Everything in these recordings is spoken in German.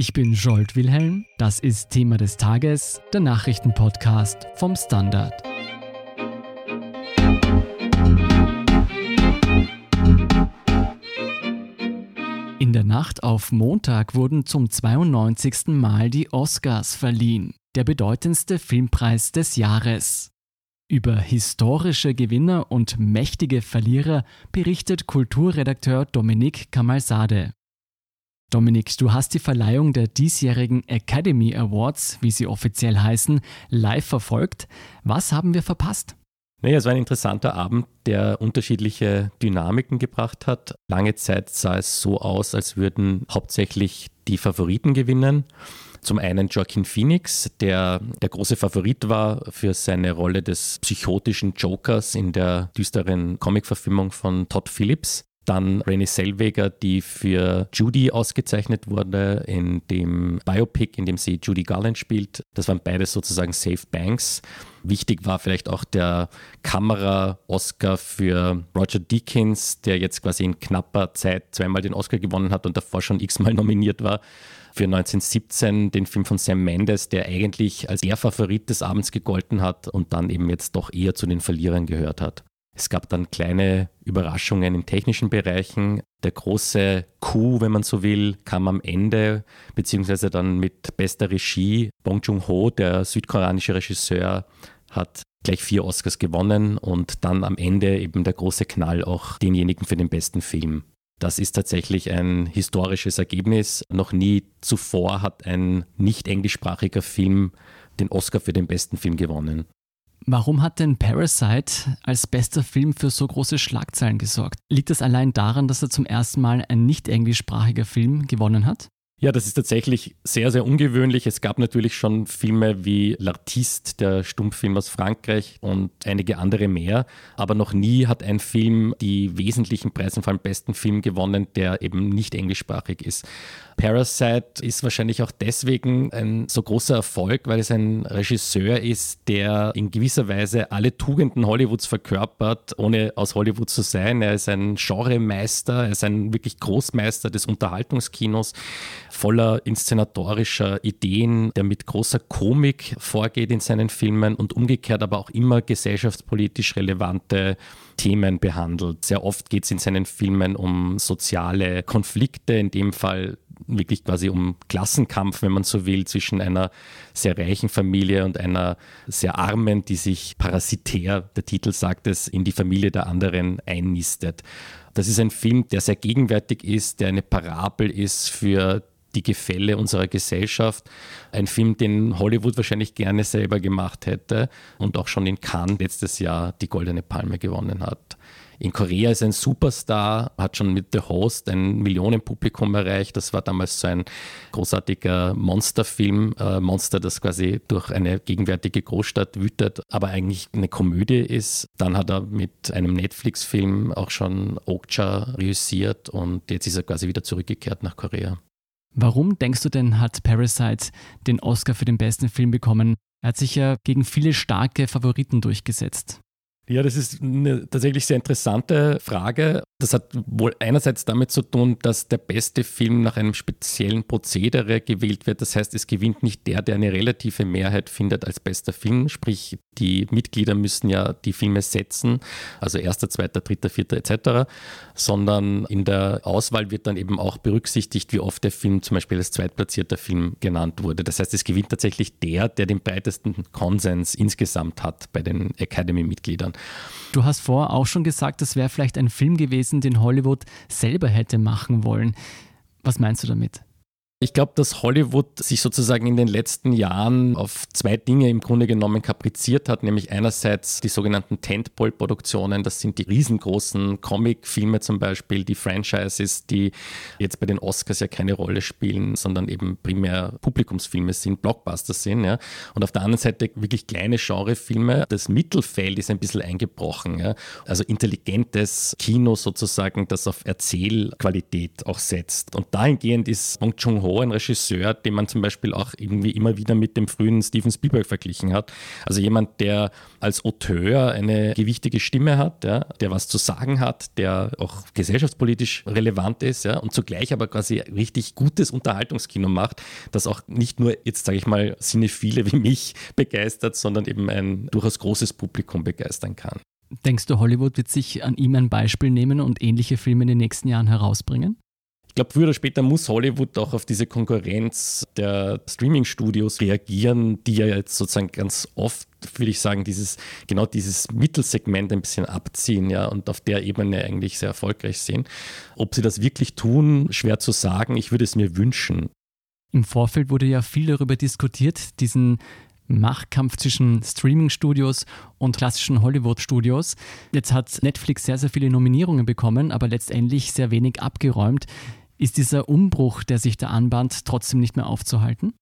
Ich bin Jolt Wilhelm, das ist Thema des Tages, der Nachrichtenpodcast vom Standard. In der Nacht auf Montag wurden zum 92. Mal die Oscars verliehen, der bedeutendste Filmpreis des Jahres. Über historische Gewinner und mächtige Verlierer berichtet Kulturredakteur Dominik Kamalsade. Dominik, du hast die Verleihung der diesjährigen Academy Awards, wie sie offiziell heißen, live verfolgt. Was haben wir verpasst? Naja, es war ein interessanter Abend, der unterschiedliche Dynamiken gebracht hat. Lange Zeit sah es so aus, als würden hauptsächlich die Favoriten gewinnen. Zum einen Joaquin Phoenix, der der große Favorit war für seine Rolle des psychotischen Jokers in der düsteren Comicverfilmung von Todd Phillips. Dann Renée Selweger, die für Judy ausgezeichnet wurde in dem Biopic, in dem sie Judy Garland spielt. Das waren beides sozusagen Safe Banks. Wichtig war vielleicht auch der Kamera-Oscar für Roger Deakins, der jetzt quasi in knapper Zeit zweimal den Oscar gewonnen hat und davor schon x-mal nominiert war für 1917 den Film von Sam Mendes, der eigentlich als der Favorit des Abends gegolten hat und dann eben jetzt doch eher zu den Verlierern gehört hat. Es gab dann kleine Überraschungen in technischen Bereichen. Der große Coup, wenn man so will, kam am Ende, beziehungsweise dann mit bester Regie. Bong Joon-ho, der südkoreanische Regisseur, hat gleich vier Oscars gewonnen und dann am Ende eben der große Knall auch denjenigen für den besten Film. Das ist tatsächlich ein historisches Ergebnis. Noch nie zuvor hat ein nicht englischsprachiger Film den Oscar für den besten Film gewonnen. Warum hat denn Parasite als bester Film für so große Schlagzeilen gesorgt? Liegt es allein daran, dass er zum ersten Mal ein nicht englischsprachiger Film gewonnen hat? Ja, das ist tatsächlich sehr, sehr ungewöhnlich. Es gab natürlich schon Filme wie L'Artiste, der Stummfilm aus Frankreich und einige andere mehr. Aber noch nie hat ein Film die wesentlichen Preise vor allem besten Film gewonnen, der eben nicht englischsprachig ist. Parasite ist wahrscheinlich auch deswegen ein so großer Erfolg, weil es ein Regisseur ist, der in gewisser Weise alle Tugenden Hollywoods verkörpert, ohne aus Hollywood zu sein. Er ist ein Genremeister, er ist ein wirklich Großmeister des Unterhaltungskinos, voller inszenatorischer Ideen, der mit großer Komik vorgeht in seinen Filmen und umgekehrt aber auch immer gesellschaftspolitisch relevante Themen behandelt. Sehr oft geht es in seinen Filmen um soziale Konflikte, in dem Fall wirklich quasi um Klassenkampf, wenn man so will, zwischen einer sehr reichen Familie und einer sehr armen, die sich parasitär, der Titel sagt es, in die Familie der anderen einnistet. Das ist ein Film, der sehr gegenwärtig ist, der eine Parabel ist für die Gefälle unserer Gesellschaft. Ein Film, den Hollywood wahrscheinlich gerne selber gemacht hätte und auch schon in Cannes letztes Jahr die Goldene Palme gewonnen hat. In Korea ist ein Superstar, hat schon mit The Host ein Millionenpublikum erreicht. Das war damals so ein großartiger Monsterfilm, äh, Monster, das quasi durch eine gegenwärtige Großstadt wütet, aber eigentlich eine Komödie ist. Dann hat er mit einem Netflix-Film auch schon Okja reüssiert und jetzt ist er quasi wieder zurückgekehrt nach Korea. Warum denkst du denn, hat Parasite den Oscar für den besten Film bekommen? Er hat sich ja gegen viele starke Favoriten durchgesetzt. Ja, das ist eine tatsächlich sehr interessante Frage. Das hat wohl einerseits damit zu tun, dass der beste Film nach einem speziellen Prozedere gewählt wird. Das heißt, es gewinnt nicht der, der eine relative Mehrheit findet als bester Film. Sprich, die Mitglieder müssen ja die Filme setzen, also erster, zweiter, dritter, vierter etc., sondern in der Auswahl wird dann eben auch berücksichtigt, wie oft der Film zum Beispiel als zweitplatzierter Film genannt wurde. Das heißt, es gewinnt tatsächlich der, der den breitesten Konsens insgesamt hat bei den Academy-Mitgliedern. Du hast vorher auch schon gesagt, das wäre vielleicht ein Film gewesen, den Hollywood selber hätte machen wollen. Was meinst du damit? Ich glaube, dass Hollywood sich sozusagen in den letzten Jahren auf zwei Dinge im Grunde genommen kapriziert hat, nämlich einerseits die sogenannten Tentpole-Produktionen, das sind die riesengroßen Comic-Filme zum Beispiel, die Franchises, die jetzt bei den Oscars ja keine Rolle spielen, sondern eben primär Publikumsfilme sind, Blockbuster sind. Ja. Und auf der anderen Seite wirklich kleine Genrefilme. Das Mittelfeld ist ein bisschen eingebrochen. Ja. Also intelligentes Kino sozusagen, das auf Erzählqualität auch setzt. Und dahingehend ist Bong Joon-ho Joon-ho, ein Regisseur, den man zum Beispiel auch irgendwie immer wieder mit dem frühen Steven Spielberg verglichen hat. Also jemand, der als Auteur eine gewichtige Stimme hat, ja, der was zu sagen hat, der auch gesellschaftspolitisch relevant ist ja, und zugleich aber quasi richtig gutes Unterhaltungskino macht, das auch nicht nur jetzt, sage ich mal, Cinephile wie mich begeistert, sondern eben ein durchaus großes Publikum begeistern kann. Denkst du, Hollywood wird sich an ihm ein Beispiel nehmen und ähnliche Filme in den nächsten Jahren herausbringen? Ich glaube, früher oder später muss Hollywood auch auf diese Konkurrenz der Streaming-Studios reagieren, die ja jetzt sozusagen ganz oft, würde ich sagen, dieses, genau dieses Mittelsegment ein bisschen abziehen, ja, und auf der Ebene eigentlich sehr erfolgreich sind. Ob sie das wirklich tun, schwer zu sagen. Ich würde es mir wünschen. Im Vorfeld wurde ja viel darüber diskutiert, diesen Machtkampf zwischen Streaming-Studios und klassischen Hollywood-Studios. Jetzt hat Netflix sehr, sehr viele Nominierungen bekommen, aber letztendlich sehr wenig abgeräumt. Ist dieser Umbruch, der sich da anbahnt, trotzdem nicht mehr aufzuhalten?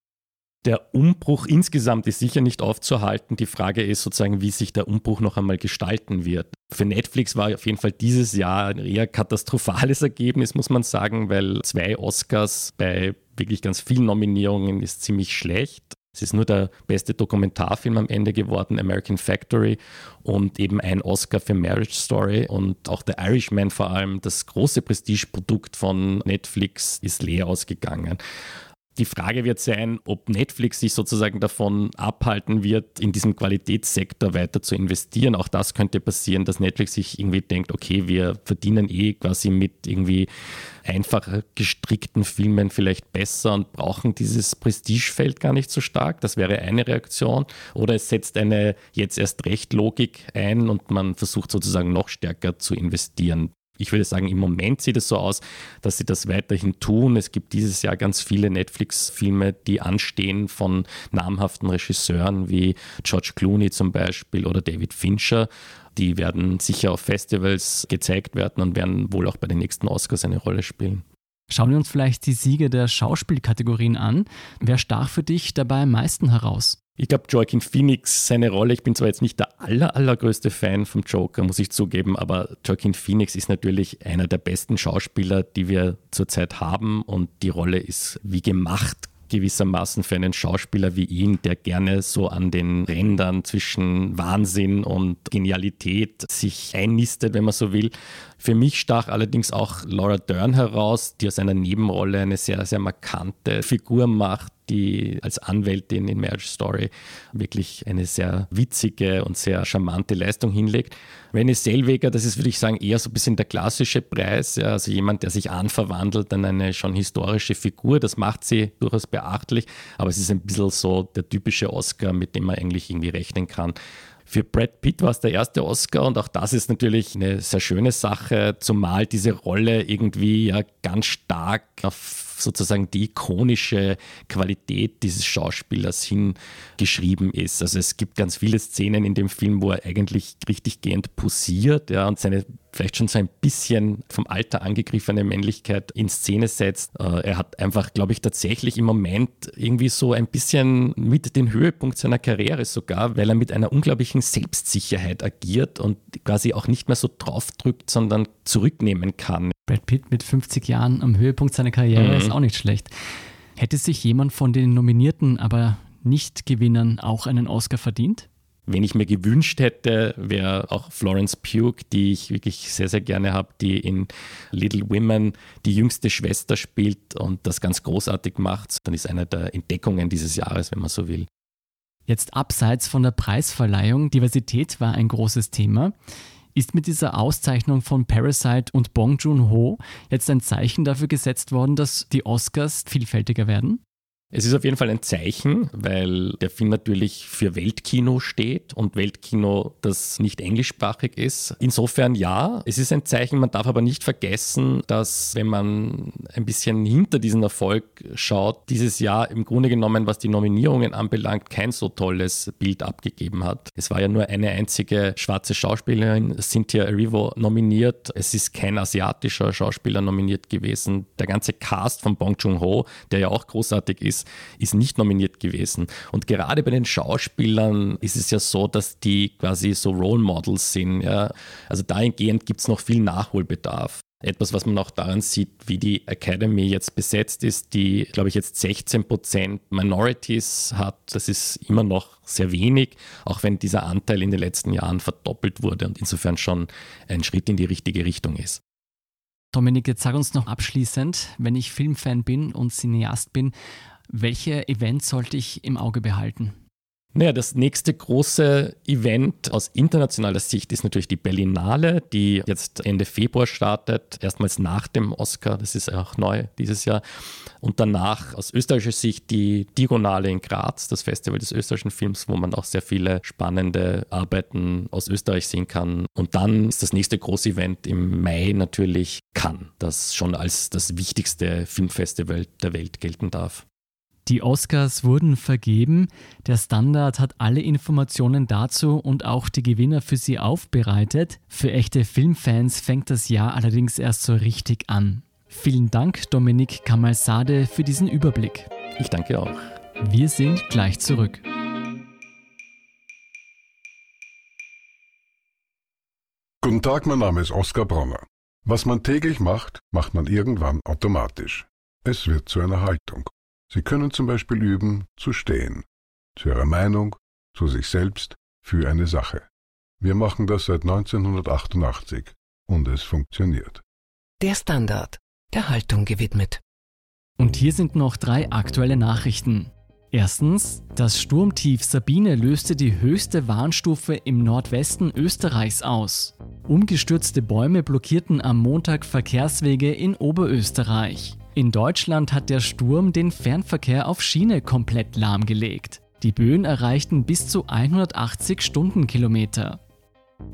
Der Umbruch insgesamt ist sicher nicht aufzuhalten. Die Frage ist sozusagen, wie sich der Umbruch noch einmal gestalten wird. Für Netflix war auf jeden Fall dieses Jahr ein eher katastrophales Ergebnis, muss man sagen, weil zwei Oscars bei wirklich ganz vielen Nominierungen ist ziemlich schlecht. Es ist nur der beste Dokumentarfilm am Ende geworden, American Factory, und eben ein Oscar für Marriage Story. Und auch The Irishman vor allem, das große Prestigeprodukt von Netflix, ist leer ausgegangen. Die Frage wird sein, ob Netflix sich sozusagen davon abhalten wird, in diesem Qualitätssektor weiter zu investieren. Auch das könnte passieren, dass Netflix sich irgendwie denkt, okay, wir verdienen eh quasi mit irgendwie einfacher gestrickten Filmen vielleicht besser und brauchen dieses Prestigefeld gar nicht so stark. Das wäre eine Reaktion. Oder es setzt eine jetzt erst recht Logik ein und man versucht sozusagen noch stärker zu investieren ich würde sagen, im Moment sieht es so aus, dass sie das weiterhin tun. Es gibt dieses Jahr ganz viele Netflix-Filme, die anstehen von namhaften Regisseuren wie George Clooney zum Beispiel oder David Fincher. Die werden sicher auf Festivals gezeigt werden und werden wohl auch bei den nächsten Oscars eine Rolle spielen. Schauen wir uns vielleicht die Siege der Schauspielkategorien an. Wer stach für dich dabei am meisten heraus? Ich glaube, Joaquin Phoenix, seine Rolle, ich bin zwar jetzt nicht der aller, allergrößte Fan vom Joker, muss ich zugeben, aber Joaquin Phoenix ist natürlich einer der besten Schauspieler, die wir zurzeit haben und die Rolle ist wie gemacht gewissermaßen für einen Schauspieler wie ihn, der gerne so an den Rändern zwischen Wahnsinn und Genialität sich einnistet, wenn man so will. Für mich stach allerdings auch Laura Dern heraus, die aus einer Nebenrolle eine sehr, sehr markante Figur macht, die als Anwältin in Marriage Story wirklich eine sehr witzige und sehr charmante Leistung hinlegt. René Selweger, das ist, würde ich sagen, eher so ein bisschen der klassische Preis, ja, also jemand, der sich anverwandelt an eine schon historische Figur. Das macht sie durchaus beachtlich, aber es ist ein bisschen so der typische Oscar, mit dem man eigentlich irgendwie rechnen kann. Für Brad Pitt war es der erste Oscar und auch das ist natürlich eine sehr schöne Sache, zumal diese Rolle irgendwie ja ganz stark auf sozusagen die ikonische Qualität dieses Schauspielers hingeschrieben ist. Also es gibt ganz viele Szenen in dem Film, wo er eigentlich richtig gehend posiert ja, und seine vielleicht schon so ein bisschen vom Alter angegriffene Männlichkeit in Szene setzt. Äh, er hat einfach, glaube ich, tatsächlich im Moment irgendwie so ein bisschen mit den Höhepunkt seiner Karriere sogar, weil er mit einer unglaublichen Selbstsicherheit agiert und quasi auch nicht mehr so draufdrückt, sondern zurücknehmen kann. Brad Pitt mit 50 Jahren am Höhepunkt seiner Karriere mhm. ist auch nicht schlecht. Hätte sich jemand von den Nominierten, aber Nicht-Gewinnern auch einen Oscar verdient? Wenn ich mir gewünscht hätte, wäre auch Florence Pugh, die ich wirklich sehr, sehr gerne habe, die in Little Women die jüngste Schwester spielt und das ganz großartig macht. Dann ist eine der Entdeckungen dieses Jahres, wenn man so will. Jetzt abseits von der Preisverleihung, Diversität war ein großes Thema. Ist mit dieser Auszeichnung von Parasite und Bong Joon-ho jetzt ein Zeichen dafür gesetzt worden, dass die Oscars vielfältiger werden? Es ist auf jeden Fall ein Zeichen, weil der Film natürlich für Weltkino steht und Weltkino, das nicht englischsprachig ist. Insofern ja, es ist ein Zeichen. Man darf aber nicht vergessen, dass wenn man ein bisschen hinter diesen Erfolg schaut, dieses Jahr im Grunde genommen, was die Nominierungen anbelangt, kein so tolles Bild abgegeben hat. Es war ja nur eine einzige schwarze Schauspielerin, Cynthia Erivo, nominiert. Es ist kein asiatischer Schauspieler nominiert gewesen. Der ganze Cast von Bong Joon-ho, der ja auch großartig ist, ist, ist nicht nominiert gewesen. Und gerade bei den Schauspielern ist es ja so, dass die quasi so Role Models sind. Ja. Also dahingehend gibt es noch viel Nachholbedarf. Etwas, was man auch daran sieht, wie die Academy jetzt besetzt ist, die, glaube ich, jetzt 16 Prozent Minorities hat. Das ist immer noch sehr wenig, auch wenn dieser Anteil in den letzten Jahren verdoppelt wurde und insofern schon ein Schritt in die richtige Richtung ist. Dominik, jetzt sag uns noch abschließend, wenn ich Filmfan bin und Cineast bin, welche Events sollte ich im Auge behalten? Naja, das nächste große Event aus internationaler Sicht ist natürlich die Berlinale, die jetzt Ende Februar startet, erstmals nach dem Oscar, das ist auch neu dieses Jahr. Und danach aus österreichischer Sicht die Diagonale in Graz, das Festival des österreichischen Films, wo man auch sehr viele spannende Arbeiten aus Österreich sehen kann. Und dann ist das nächste große Event im Mai natürlich Cannes, das schon als das wichtigste Filmfestival der Welt gelten darf. Die Oscars wurden vergeben. Der Standard hat alle Informationen dazu und auch die Gewinner für sie aufbereitet. Für echte Filmfans fängt das Jahr allerdings erst so richtig an. Vielen Dank, Dominik Kamalsade, für diesen Überblick. Ich danke auch. Wir sind gleich zurück. Guten Tag, mein Name ist Oskar Bronner. Was man täglich macht, macht man irgendwann automatisch. Es wird zu einer Haltung. Sie können zum Beispiel üben, zu stehen, zu Ihrer Meinung, zu sich selbst, für eine Sache. Wir machen das seit 1988 und es funktioniert. Der Standard, der Haltung gewidmet. Und hier sind noch drei aktuelle Nachrichten. Erstens, das Sturmtief Sabine löste die höchste Warnstufe im Nordwesten Österreichs aus. Umgestürzte Bäume blockierten am Montag Verkehrswege in Oberösterreich. In Deutschland hat der Sturm den Fernverkehr auf Schiene komplett lahmgelegt. Die Böen erreichten bis zu 180 Stundenkilometer.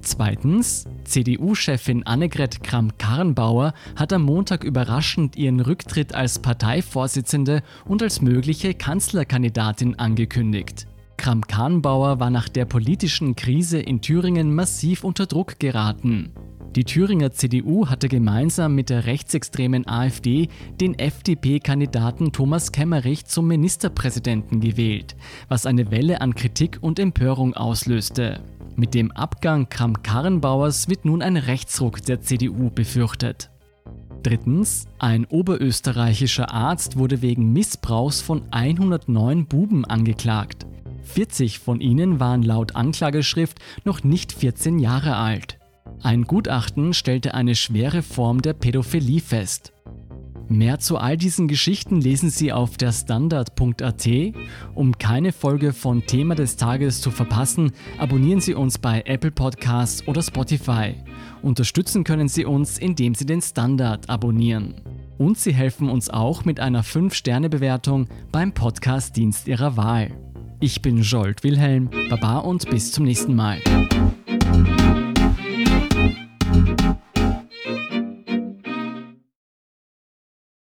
Zweitens, CDU-Chefin Annegret Kramp-Karrenbauer hat am Montag überraschend ihren Rücktritt als Parteivorsitzende und als mögliche Kanzlerkandidatin angekündigt. Kramp-Karrenbauer war nach der politischen Krise in Thüringen massiv unter Druck geraten. Die Thüringer CDU hatte gemeinsam mit der rechtsextremen AfD den FDP-Kandidaten Thomas Kemmerich zum Ministerpräsidenten gewählt, was eine Welle an Kritik und Empörung auslöste. Mit dem Abgang Kramp-Karrenbauers wird nun ein Rechtsruck der CDU befürchtet. Drittens, ein oberösterreichischer Arzt wurde wegen Missbrauchs von 109 Buben angeklagt. 40 von ihnen waren laut Anklageschrift noch nicht 14 Jahre alt. Ein Gutachten stellte eine schwere Form der Pädophilie fest. Mehr zu all diesen Geschichten lesen Sie auf der Standard.at. Um keine Folge von Thema des Tages zu verpassen, abonnieren Sie uns bei Apple Podcasts oder Spotify. Unterstützen können Sie uns, indem Sie den Standard abonnieren. Und Sie helfen uns auch mit einer 5-Sterne-Bewertung beim Podcast-Dienst Ihrer Wahl. Ich bin Jolt Wilhelm, Baba und bis zum nächsten Mal.